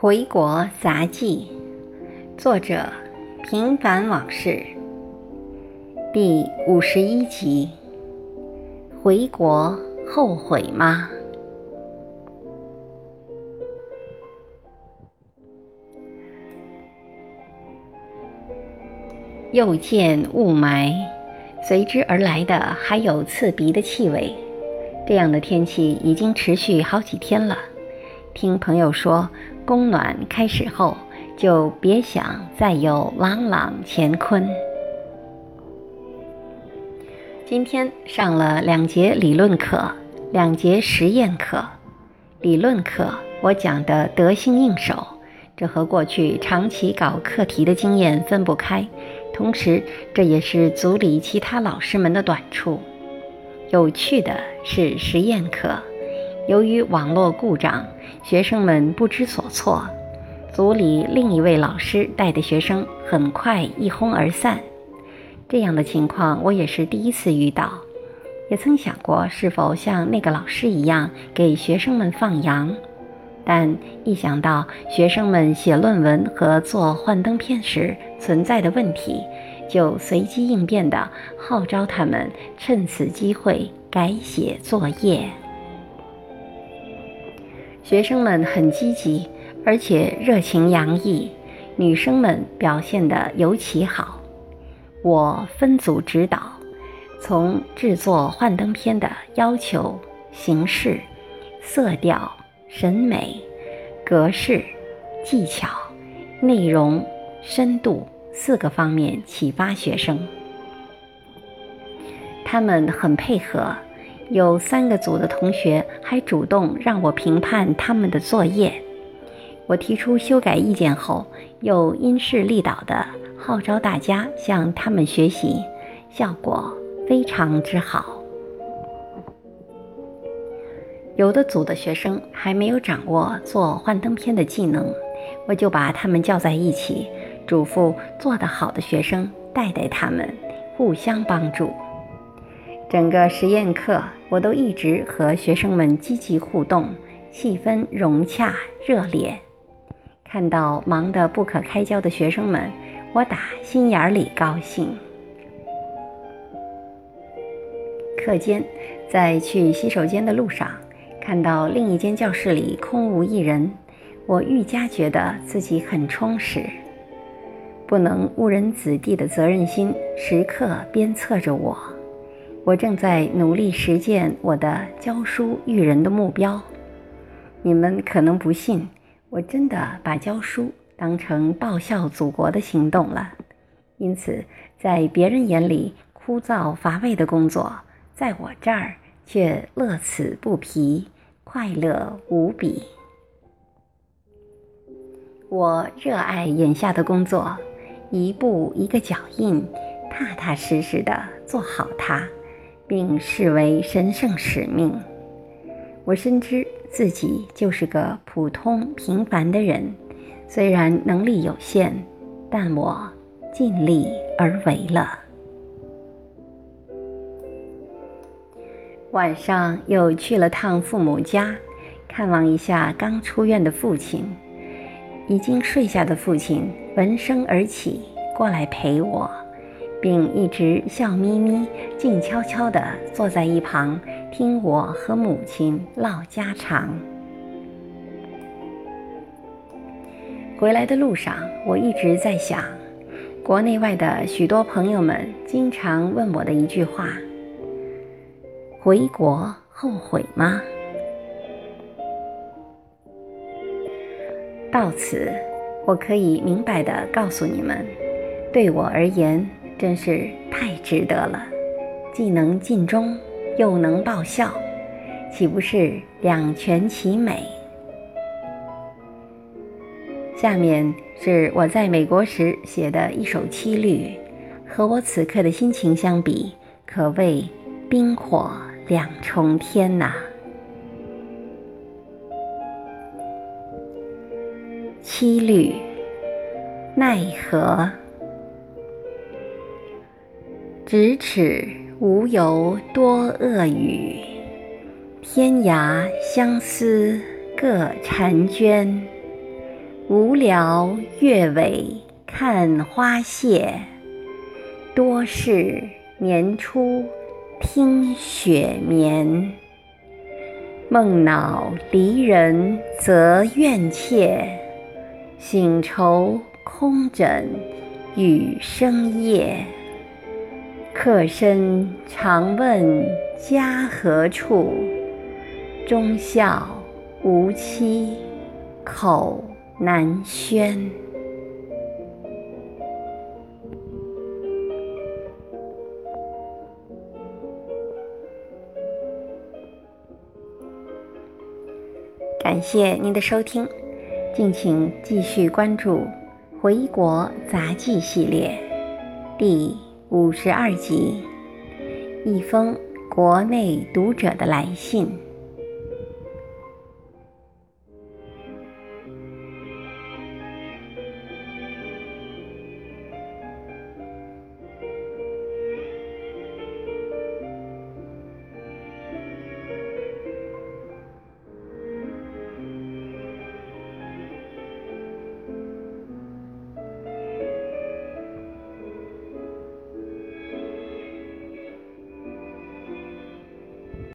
回国杂记，作者平凡往事，第五十一集。回国后悔吗？又见雾霾，随之而来的还有刺鼻的气味。这样的天气已经持续好几天了。听朋友说。供暖开始后，就别想再有朗朗乾坤。今天上了两节理论课，两节实验课。理论课我讲的得心应手，这和过去长期搞课题的经验分不开。同时，这也是组里其他老师们的短处。有趣的是实验课。由于网络故障，学生们不知所措。组里另一位老师带的学生很快一哄而散。这样的情况我也是第一次遇到，也曾想过是否像那个老师一样给学生们放羊，但一想到学生们写论文和做幻灯片时存在的问题，就随机应变地号召他们趁此机会改写作业。学生们很积极，而且热情洋溢，女生们表现得尤其好。我分组指导，从制作幻灯片的要求、形式、色调、审美、格式、技巧、内容、深度四个方面启发学生，他们很配合。有三个组的同学还主动让我评判他们的作业。我提出修改意见后，又因势利导地号召大家向他们学习，效果非常之好。有的组的学生还没有掌握做幻灯片的技能，我就把他们叫在一起，嘱咐做得好的学生带带他们，互相帮助。整个实验课，我都一直和学生们积极互动，气氛融洽热烈。看到忙得不可开交的学生们，我打心眼里高兴。课间，在去洗手间的路上，看到另一间教室里空无一人，我愈加觉得自己很充实。不能误人子弟的责任心时刻鞭策着我。我正在努力实践我的教书育人的目标。你们可能不信，我真的把教书当成报效祖国的行动了。因此，在别人眼里枯燥乏味的工作，在我这儿却乐此不疲，快乐无比。我热爱眼下的工作，一步一个脚印，踏踏实实的做好它。并视为神圣使命。我深知自己就是个普通平凡的人，虽然能力有限，但我尽力而为了。晚上又去了趟父母家，看望一下刚出院的父亲。已经睡下的父亲闻声而起，过来陪我。并一直笑眯眯、静悄悄地坐在一旁，听我和母亲唠家常。回来的路上，我一直在想，国内外的许多朋友们经常问我的一句话：“回国后悔吗？”到此，我可以明白地告诉你们，对我而言。真是太值得了，既能尽忠，又能报效，岂不是两全其美？下面是我在美国时写的一首七律，和我此刻的心情相比，可谓冰火两重天呐。七律，奈何？咫尺无由多恶语，天涯相思各婵娟。无聊月尾看花谢，多是年初听雪眠。梦恼离人则怨切，醒愁空枕雨声夜。客身常问家何处，忠孝无期口。难宣，感谢您的收听，敬请继续关注《回国杂记》系列第五十二集《一封国内读者的来信》。